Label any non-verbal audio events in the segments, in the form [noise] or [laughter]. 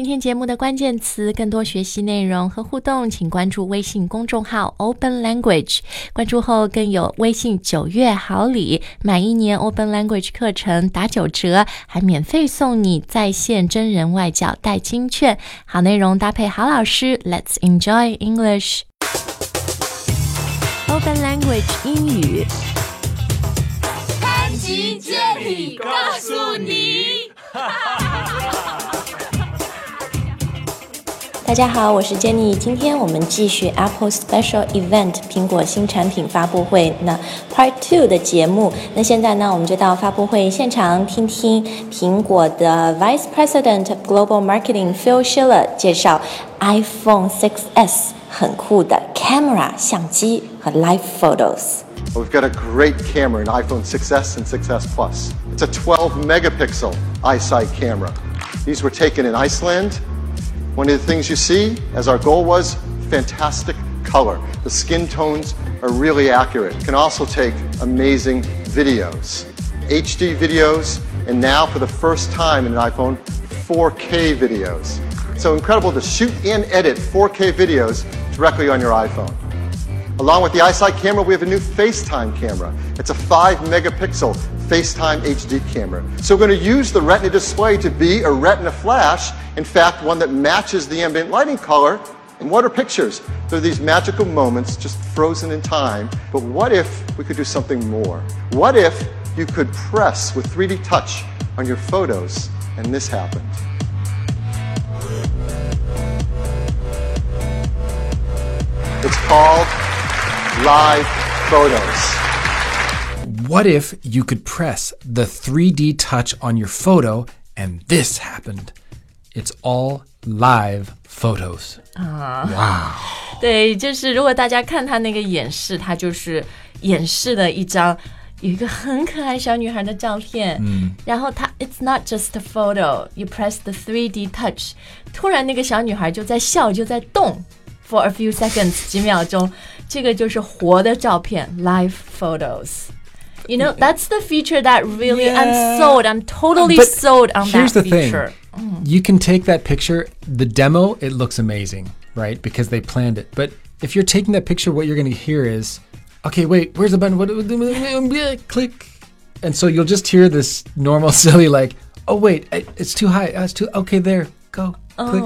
今天节目的关键词，更多学习内容和互动，请关注微信公众号 Open Language。关注后更有微信九月好礼，满一年 Open Language 课程打九折，还免费送你在线真人外教代金券。好内容搭配好老师，Let's enjoy English。Open Language 英语。潘吉接力告诉你。[laughs] 大家好，我是 Jenny。今天我们继续 Apple Special Event 苹果新产品发布会那 Part Two 的节目。那现在呢，我们就到发布会现场听听苹果的 Vice President of Global Marketing Phil Schiller 介绍 iPhone 6s 很酷的 camera 相机和 live photos。We've got a great camera in iPhone 6s and 6s Plus. It's a 12 megapixel iSight camera. These were taken in Iceland one of the things you see, as our goal was, fantastic color. The skin tones are really accurate. You can also take amazing videos, HD videos, and now for the first time in an iPhone, 4K videos. So incredible to shoot and edit 4K videos directly on your iPhone. Along with the iSight camera, we have a new FaceTime camera. It's a 5 megapixel FaceTime HD camera. So we're going to use the Retina display to be a Retina flash, in fact, one that matches the ambient lighting color. And what are pictures? They're these magical moments just frozen in time. But what if we could do something more? What if you could press with 3D touch on your photos and this happened? It's called live photos. What if you could press the 3D touch on your photo and this happened? It's all live photos. 对，就是如果大家看他那个演示，他就是演示了一张有一个很可爱小女孩的照片，嗯，然后他 It's not just a photo, you press the 3D touch，突然那个小女孩就在笑，就在动 ，for a few seconds 几秒钟，这个就是活的照片，live photos。you know, that's the feature that really yeah. I'm sold. I'm totally but sold on here's that the feature. Thing. Mm. You can take that picture, the demo, it looks amazing, right? Because they planned it. But if you're taking that picture, what you're going to hear is, okay, wait, where's the button? What, click. And so you'll just hear this normal, silly, [laughs] like, oh, wait, it's too high. Oh, it's too, okay, there, go, click.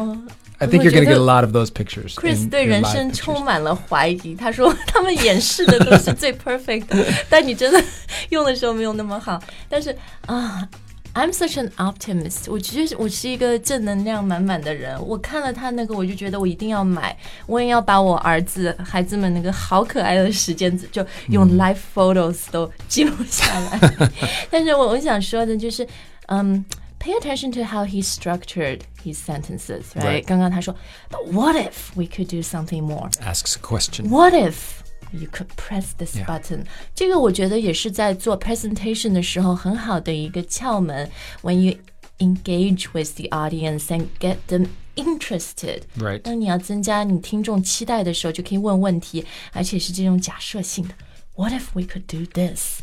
Oh. I think you're going to get a lot of those pictures. Chris 对人生充满了怀疑。他说他们演示的都是最 perfect 的，[laughs] 但你真的用的时候没有那么好。但是啊。I'm such an optimist，我其实我是一个正能量满满的人。我看了他那个，我就觉得我一定要买，我也要把我儿子、孩子们那个好可爱的时间，就用 life photos 都记录下来。[laughs] 但是我我想说的就是，嗯。pay attention to how he structured his sentences, right? right. 刚刚他说, but what if we could do something more? Asks a question. What if you could press this yeah. button？这个我觉得也是在做 presentation 的时候很好的一个窍门。When you engage with the audience and get them interested， right？当你要增加你听众期待的时候，就可以问问题，而且是这种假设性的。What if we could do this？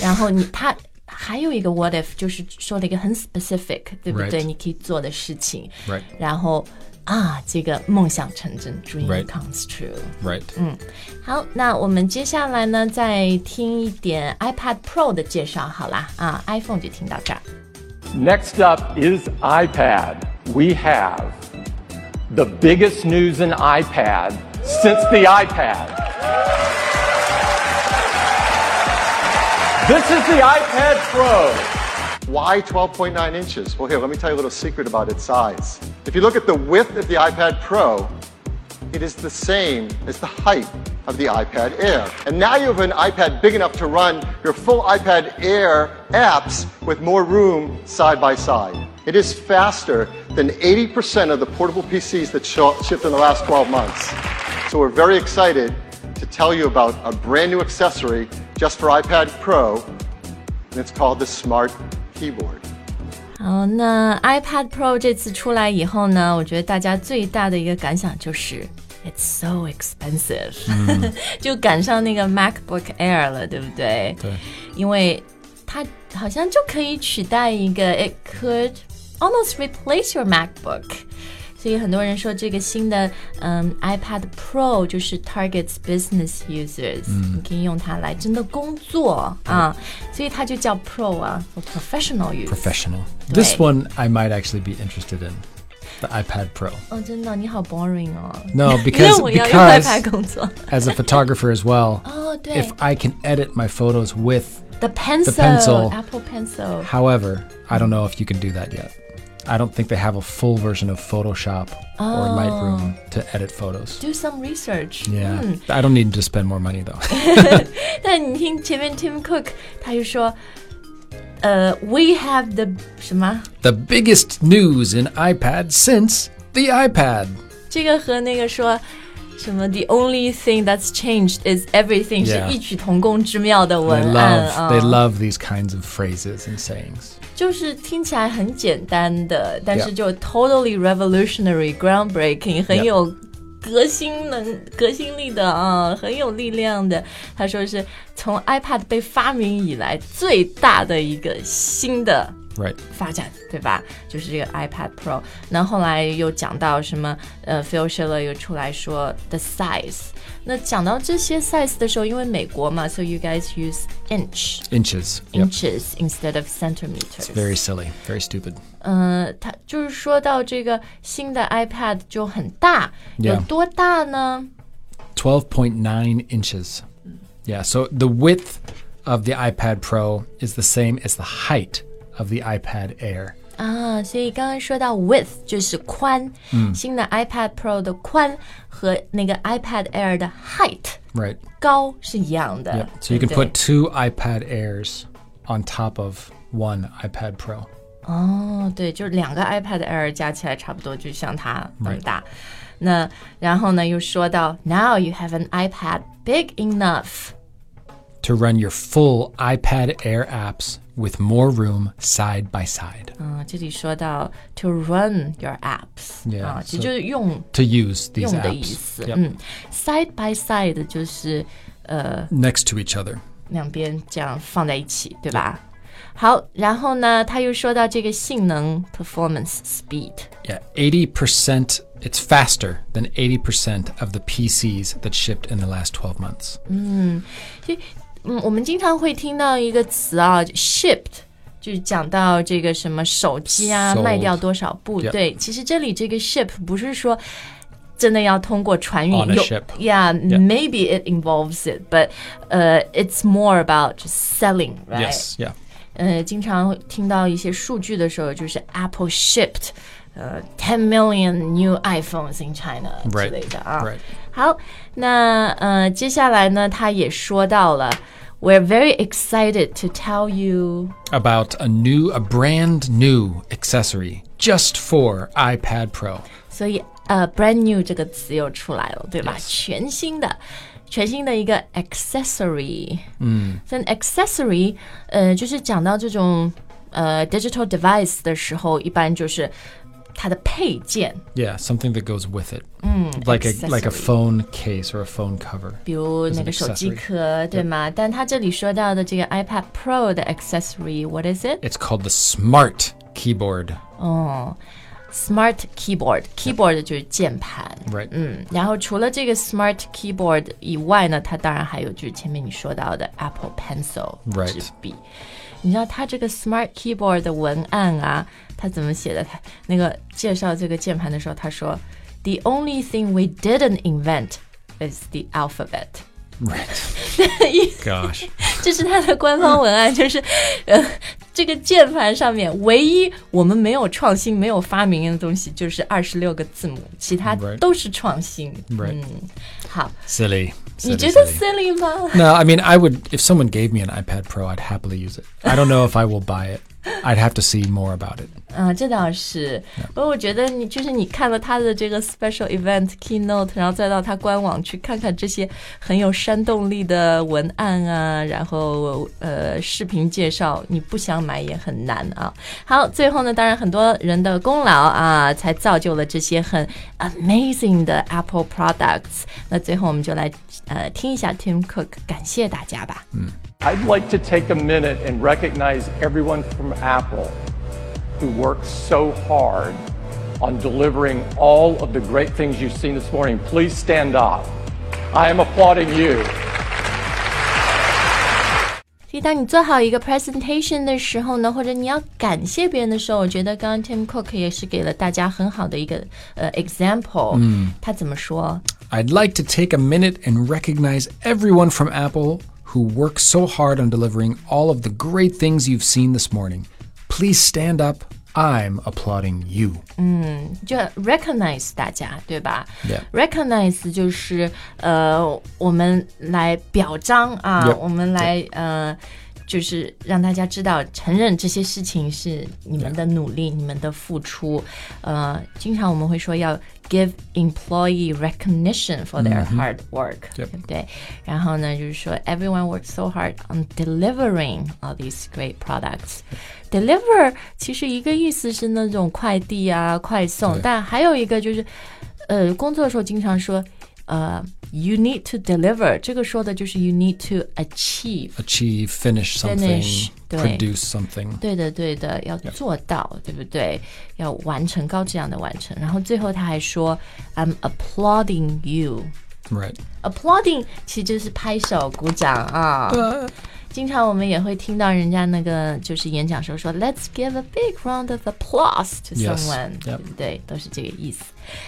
然后你他 还有一个 what if，就是说了一个很 specific，对不对？你可以做的事情。Right. 然后啊，这个梦想成真，dream comes true。Right. 嗯，好，那我们接下来呢，再听一点 iPad Pro 的介绍，好啦，啊，iPhone 就听到这儿。Next up is iPad. We have the biggest news in iPad since the iPad. This is the iPad Pro. Why 12.9 inches? Well, here, let me tell you a little secret about its size. If you look at the width of the iPad Pro, it is the same as the height of the iPad Air. And now you have an iPad big enough to run your full iPad Air apps with more room side by side. It is faster than 80% of the portable PCs that shipped in the last 12 months. So we're very excited to tell you about a brand new accessory just for iPad Pro, and it's called the Smart Keyboard. 好，那 iPad Pro 这次出来以后呢，我觉得大家最大的一个感想就是 It's so expensive，、嗯、就赶上那个 MacBook [laughs] Air 了，对不对？对，因为它好像就可以取代一个，it could almost replace your MacBook。 所以很多人说这个新的嗯 iPad Pro 就是 targets business users，、你可以用它来真的工作啊，所以它就叫 Pro 啊，for professional use。 Professional. This Right. one I might actually be interested in. The iPad Pro. 哦，真的，你好 boring 哦。 No, 因[laughs] 为 because 我要用 because iPad 工作。 as a photographer as well, 哦，[laughs] 对 if I can edit my photos with The pencil, pencil. Apple Pencil。 However, I don't know if you can do that yet. I don't think they have a full version of Photoshop or Lightroom to edit photos. Do some research。 Yeah, 嗯， I don't need to spend more money though. [laughs] 但你听前面 Tim Cook 他就说，呃，We have the 什么？ the biggest news in iPad since the iPad. 这个和那个说 什么 The only thing that's changed is everything Yeah. 是异曲同工之妙的 They 文案 love 啊 they love these kinds of phrases and sayings. 就是听起来很简单的，但是 Yeah. 就 totally revolutionary, groundbreaking，很 Yeah. 有革新能、革新力的啊，很有力量的。他说是从 iPad 被发明以来最大的一个新的 Right. 发展，对吧？就是这个 iPad Pro。那后来又讲到什么？呃，Phil Schiller 又出来说 the size。那讲到这些 size 的时候，因为美国嘛，so you guys use inch Inches. Yep. inches instead of centimeters。 Very silly. Very stupid. 嗯，它就是说到这个新的 iPad 就很大 Yeah. 有多大呢？ 12.9 inches. Yeah, so the width of the iPad Pro is the same as the height of the iPad Air. 啊，所以刚刚说到 width 就是宽，新的 iPad Pro 的宽和那个 iPad Air 的 height Right. 高是一样的。 Yeah. So you 对 can 不对 put two iPad Airs on top of one iPad Pro. 哦，对，就是两个 iPad Air 加起来差不多，就像它那么大。那然后呢，又说到 Now you have an iPad big enough。 to run your full iPad Air apps with more room side by side. 嗯，这里说到 to run your apps， Yeah, 啊，其实 so- 就是用 To use these 用的意 apps 思。 Yep. 嗯，side by side 就是呃 next to each other. 两边这样放在一起，对吧？好，然后呢，他又说到这个性能 performance speed， Yeah, 80%, it's faster than 80% of the PCs that shipped in the last 12 months. 嗯， 我们经常会听到一个词啊，shipped。就是讲到这个什么手机啊 Sold 卖掉多少部 Yep 对，其实这里这个 ship 不是说真的要通过船运 On a 有 ship Yeah, maybe it involves it, but uh, it's more about just selling, right? Yes, yeah. 呃，经常会听到一些数据的时候，就是 Apple shipped 呃 ten million new iPhones in China 之 Right, 类的啊。 right. 好， 那呃，接下来呢，他也说到了，We're very excited to tell you About a new, a brand new accessory just for iPad Pro. 所以呃，brand new 这个词又出来了，对吧全新的，全新的一个 accessory。嗯，所以 accessory，呃，就是讲到这种呃 digital device 的时候，一般就是 它的配件， Yeah, something that goes with it. like a like a accessory phone case or a phone cover. 比如 As 那 an 个手机 accessory 壳，对吗？但它这里说到的这个 iPad Pro 的 accessory，what is it？ It's called the Smart Keyboard. 哦，Smart Keyboard，Keyboard 就是键盘。 Right. 嗯，然后除了这个 Smart Keyboard 以外呢，它当然还有就是前面你说到的 Apple Pencil Right 纸笔。你知道它这个 Smart Keyboard 的文案啊， 它怎么写的？它那个介绍这个键盘的时候，他说：“The only thing we didn't invent is the alphabet。” Right. Gosh. 这是它的官方文案，就是，呃，这个键盘上面唯一我们没有创新、没有发明的东西，就是二十六个字母，其他 Right 都是创新。 Right. 嗯，好， Silly. 你 Silly, [laughs] 觉[laughs] 得 silly. silly 吗？ No, I mean, I would, if someone gave me an iPad Pro, I'd happily use it. I don't know if I will buy it. I'd have to see more about it. 啊，这倒是。不过我觉得你就是你看了他的这个 special event keynote，然后再到他官网去看看这些很有煽动力的文案啊，然后呃视频介绍，你不想买也很难啊。好，最后呢，当然很多人的功劳啊，才造就了这些很 amazing 的 Apple products。那最后我们就来呃听一下 Tim Cook 感谢大家吧。 I'd like to take a minute and recognize everyone from Apple who worked so hard on delivering all of the great things you've seen this morning. Please stand up. I am applauding you. 所以，当你做好一个 presentation 的时候呢，或者你要感谢别人的时候，我觉得刚刚 Tim Cook 也是给了大家很好的一个呃 example。嗯，他怎么说？I'd like to take a minute and recognize everyone from Apple who worked so hard on delivering all of the great things you've seen this morning. Please stand up. I'm applauding you. 嗯，就 recognize 大家，对吧 Yeah. recognize 就是呃，我们来表彰啊 Yep. 我们来呃。 就是让大家知道，承认这些事情是你们的努力、你们的付出。呃，经常我们会说要 give employee recognition for their hard work. 对不对？然后呢，就是说 everyone works so hard on delivering all these great products。deliver 其实一个意思是那种快递啊、快送，但还有一个就是，呃，工作的时候经常说，呃 ，you need to deliver，这个说的就是 you need to achieve。 Achieve, finish something, Finish，对。 produce something. 对的，对的，要做到对不对？要完成高质量的完成。然后最后他还说，I'm applauding you。 Right. applauding 其实就是拍手鼓掌啊。经常我们也会听到人家那个就是演讲时候说，Let's give a big round of applause to Yes. someone，、 Yep. 对不对？都是这个意思。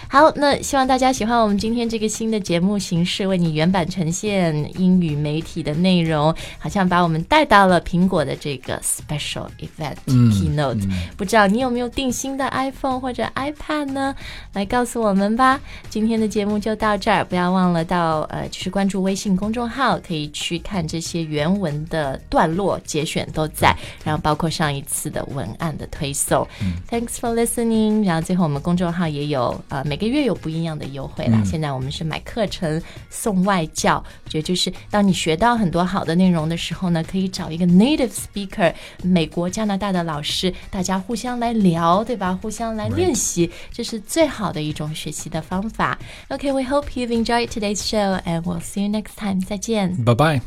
好，那希望大家喜欢我们今天这个新的节目形式，为你原版呈现英语媒体的内容，好像把我们带到了苹果的这个 special event、keynote。不知道你有没有订新的 iPhone 或者 iPad 呢？来告诉我们吧。今天的节目就到这儿，不要忘了到呃，就是关注微信公众号，可以去看这些原文的段落节选都在，然后包括上一次的文案的推送。Thanks for listening。然后最后我们公众号也有呃每个月有不一样的优惠啦。现在我们是买课程送外教，我觉得就是当你学到很多好的内容的时候呢，可以找一个 native speaker，美国、加拿大的老师，大家互相来聊，对吧？互相来练习，这是最好的一种学习的方法。Okay, we hope you've enjoyed today's show, and we'll see you next time. 再见。Bye bye.